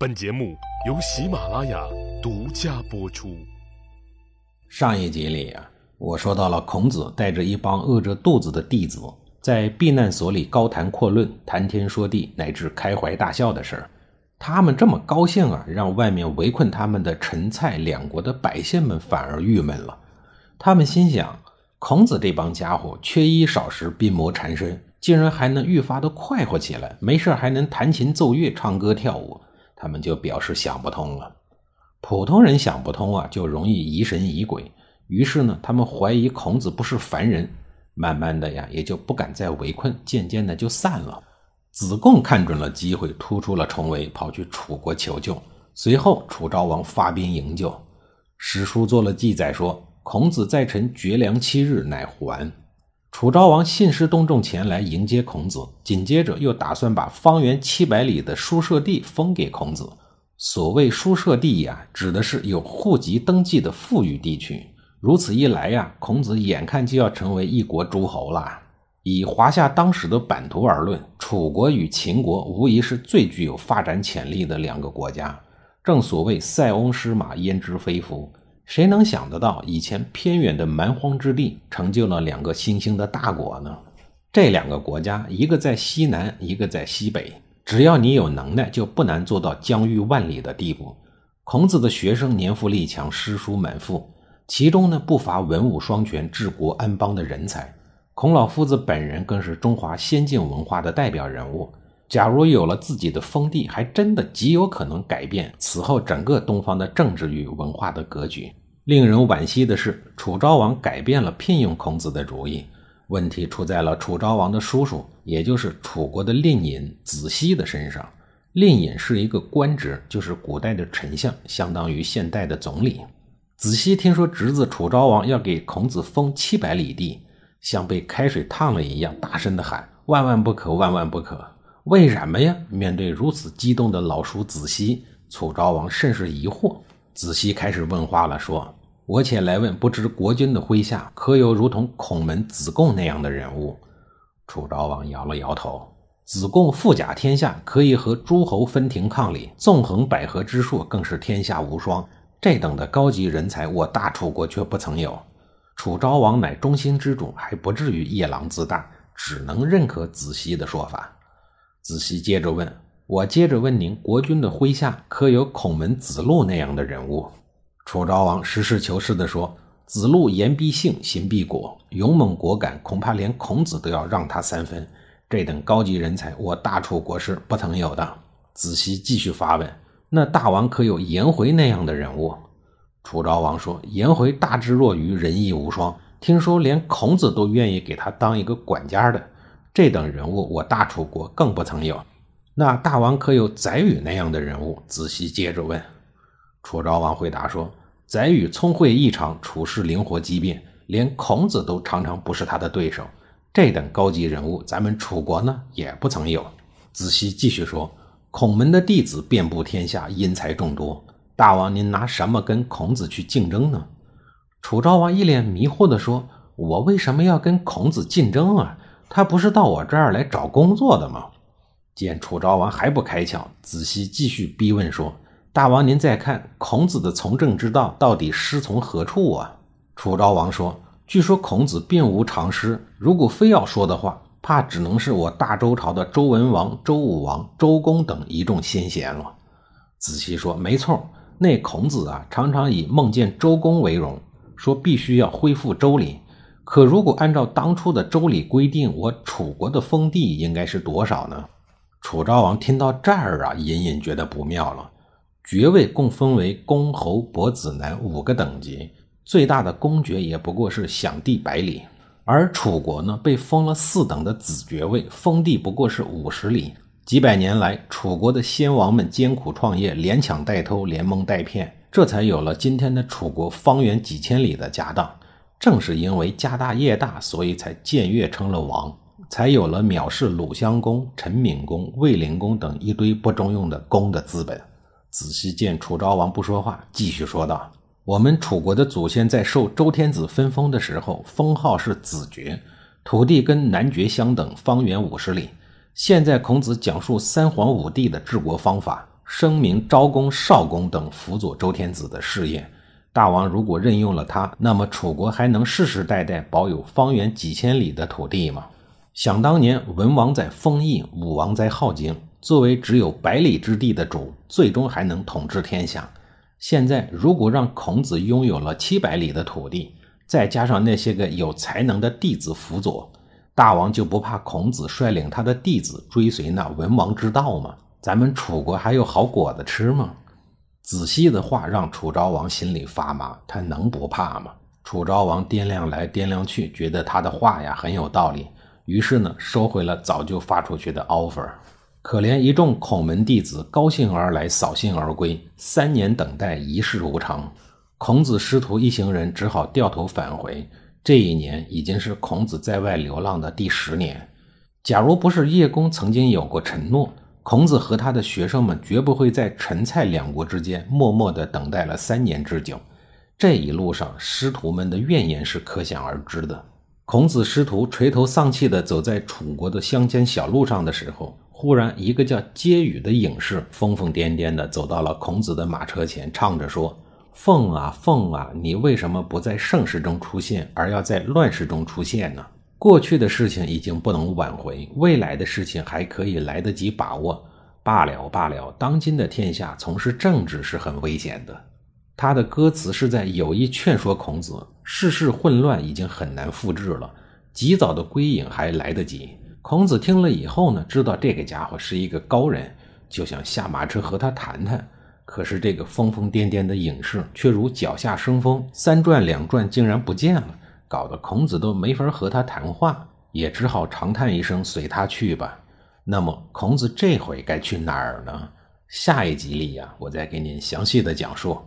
本节目由喜马拉雅独家播出。上一集里啊，我说到了孔子带着一帮饿着肚子的弟子，在避难所里高谈阔论、谈天说地，乃至开怀大笑的事儿。他们这么高兴啊，让外面围困他们的陈蔡两国的百姓们反而郁闷了。他们心想：孔子这帮家伙缺衣少食、病魔缠身，竟然还能愈发的快活起来，没事还能弹琴奏乐、唱歌跳舞，他们就表示想不通了。普通人想不通啊，就容易疑神疑鬼。于是呢，他们怀疑孔子不是凡人，慢慢的呀，也就不敢再围困，渐渐的就散了。子贡看准了机会，突出了重围，跑去楚国求救。随后，楚昭王发兵营救。史书做了记载说，孔子在陈绝粮七日，乃还。楚昭王信师动众前来迎接孔子，紧接着又打算把方圆七百里的书舍地封给孔子。所谓书舍地呀，指的是有户籍登记的富裕地区。如此一来呀，孔子眼看就要成为一国诸侯了。以华夏当时的版图而论，楚国与秦国无疑是最具有发展潜力的两个国家。正所谓“塞翁失马，焉知非福”，谁能想得到以前偏远的蛮荒之地成就了两个新兴的大国呢？这两个国家，一个在西南，一个在西北。只要你有能耐，就不难做到疆域万里的地步。孔子的学生年富力强，诗书满腹，其中呢不乏文武双全、治国安邦的人才。孔老夫子本人更是中华先进文化的代表人物。假如有了自己的封地，还真的极有可能改变此后整个东方的政治与文化的格局。令人惋惜的是，楚昭王改变了聘用孔子的主意。问题出在了楚昭王的叔叔，也就是楚国的令尹子西的身上。令尹是一个官职，就是古代的丞相，相当于现代的总理。子西听说侄子楚昭王要给孔子封七百里地。像被开水烫了一样，大声的喊：“万万不可，万万不可！”为什么呀？面对如此激动的老叔子西，楚昭王甚是疑惑。子西开始问话了，说：“我且来问，不知国君的麾下可有如同孔门、子贡那样的人物？”楚昭王摇了摇头：“子贡富甲天下，可以和诸侯分庭抗礼，纵横捭阖之术更是天下无双。这等的高级人才，我大楚国却不曾有。”楚昭王乃中心之主，还不至于夜郎自大，只能认可子西的说法。子西接着问：“我接着问您，国君的麾下可有孔门、子路那样的人物？”楚昭王实事求是地说：“子路言必信，行必果，勇猛果敢，恐怕连孔子都要让他三分。这等高级人才，我大楚国是不曾有的。”子西继续发问：“那大王可有颜回那样的人物？”楚昭王说：“颜回大智若愚，仁义无双。听说连孔子都愿意给他当一个管家的，这等人物，我大楚国更不曾有。那大王可有宰予那样的人物？”子西接着问。楚昭王回答说：“宰予聪慧异常，处事灵活机变，连孔子都常常不是他的对手。这等高级人物，咱们楚国呢也不曾有。”子西继续说：“孔门的弟子遍布天下，因才众多。”大王，您拿什么跟孔子去竞争呢？楚昭王一脸迷惑地说：“我为什么要跟孔子竞争啊？他不是到我这儿来找工作的吗？”见楚昭王还不开窍，子西继续逼问说：“大王，您再看孔子的从政之道到底师从何处啊？”楚昭王说：“据说孔子并无长师，如果非要说的话，怕只能是我大周朝的周文王、周武王、周公等一众先贤了。”子期说：“没错。”那孔子啊，常常以梦见周公为荣，说必须要恢复周礼。可如果按照当初的周礼规定，我楚国的封地应该是多少呢？楚昭王听到这儿啊，隐隐觉得不妙了。爵位共分为公、侯、伯、子、男五个等级，最大的公爵也不过是享地百里，而楚国呢，被封了四等的子爵位，封地不过是五十里。几百年来，楚国的先王们艰苦创业，连抢带偷，连蒙带骗，这才有了今天的楚国方圆几千里的家当。正是因为家大业大，所以才僭越成了王，才有了藐视鲁襄公、陈敏公、卫灵公等一堆不中用的公的资本。仔细见楚昭王不说话，继续说道：“我们楚国的祖先在受周天子分封的时候，封号是子爵，土地跟男爵相等，方圆五十里。”现在孔子讲述三皇五帝的治国方法，声明昭公、少公等辅佐周天子的事业。大王如果任用了他，那么楚国还能世世代代保有方圆几千里的土地吗？想当年，文王在丰邑，武王在镐京，作为只有百里之地的主，最终还能统治天下。现在，如果让孔子拥有了七百里的土地，再加上那些个有才能的弟子辅佐，大王就不怕孔子率领他的弟子追随那文王之道吗？咱们楚国还有好果子吃吗？子西的话让楚昭王心里发麻，他能不怕吗？楚昭王掂量来掂量去，觉得他的话呀很有道理。于是呢，收回了早就发出去的 offer。可怜一众孔门弟子高兴而来，扫兴而归，三年等待，一事无成。孔子师徒一行人只好掉头返回。这一年已经是孔子在外流浪的第十年。假如不是叶公曾经有过承诺，孔子和他的学生们绝不会在陈蔡两国之间默默地等待了三年之久。这一路上，师徒们的怨言是可想而知的。孔子师徒垂头丧气地走在楚国的乡间小路上的时候，忽然一个叫接羽的隐士疯疯癫癫地走到了孔子的马车前，唱着说：“凤啊凤啊，你为什么不在盛世中出现，而要在乱世中出现呢？过去的事情已经不能挽回，未来的事情还可以来得及把握。罢了罢了，当今的天下从事政治是很危险的。”他的歌词是在有意劝说孔子，世事混乱已经很难复制了，及早的归隐还来得及。孔子听了以后呢，知道这个家伙是一个高人，就想下马车和他谈谈。可是这个疯疯癫癫的隐士却如脚下生风，三转两转竟然不见了，搞得孔子都没法和他谈话，也只好长叹一声，随他去吧。那么孔子这回该去哪儿呢？下一集里呀，我再给您详细的讲述。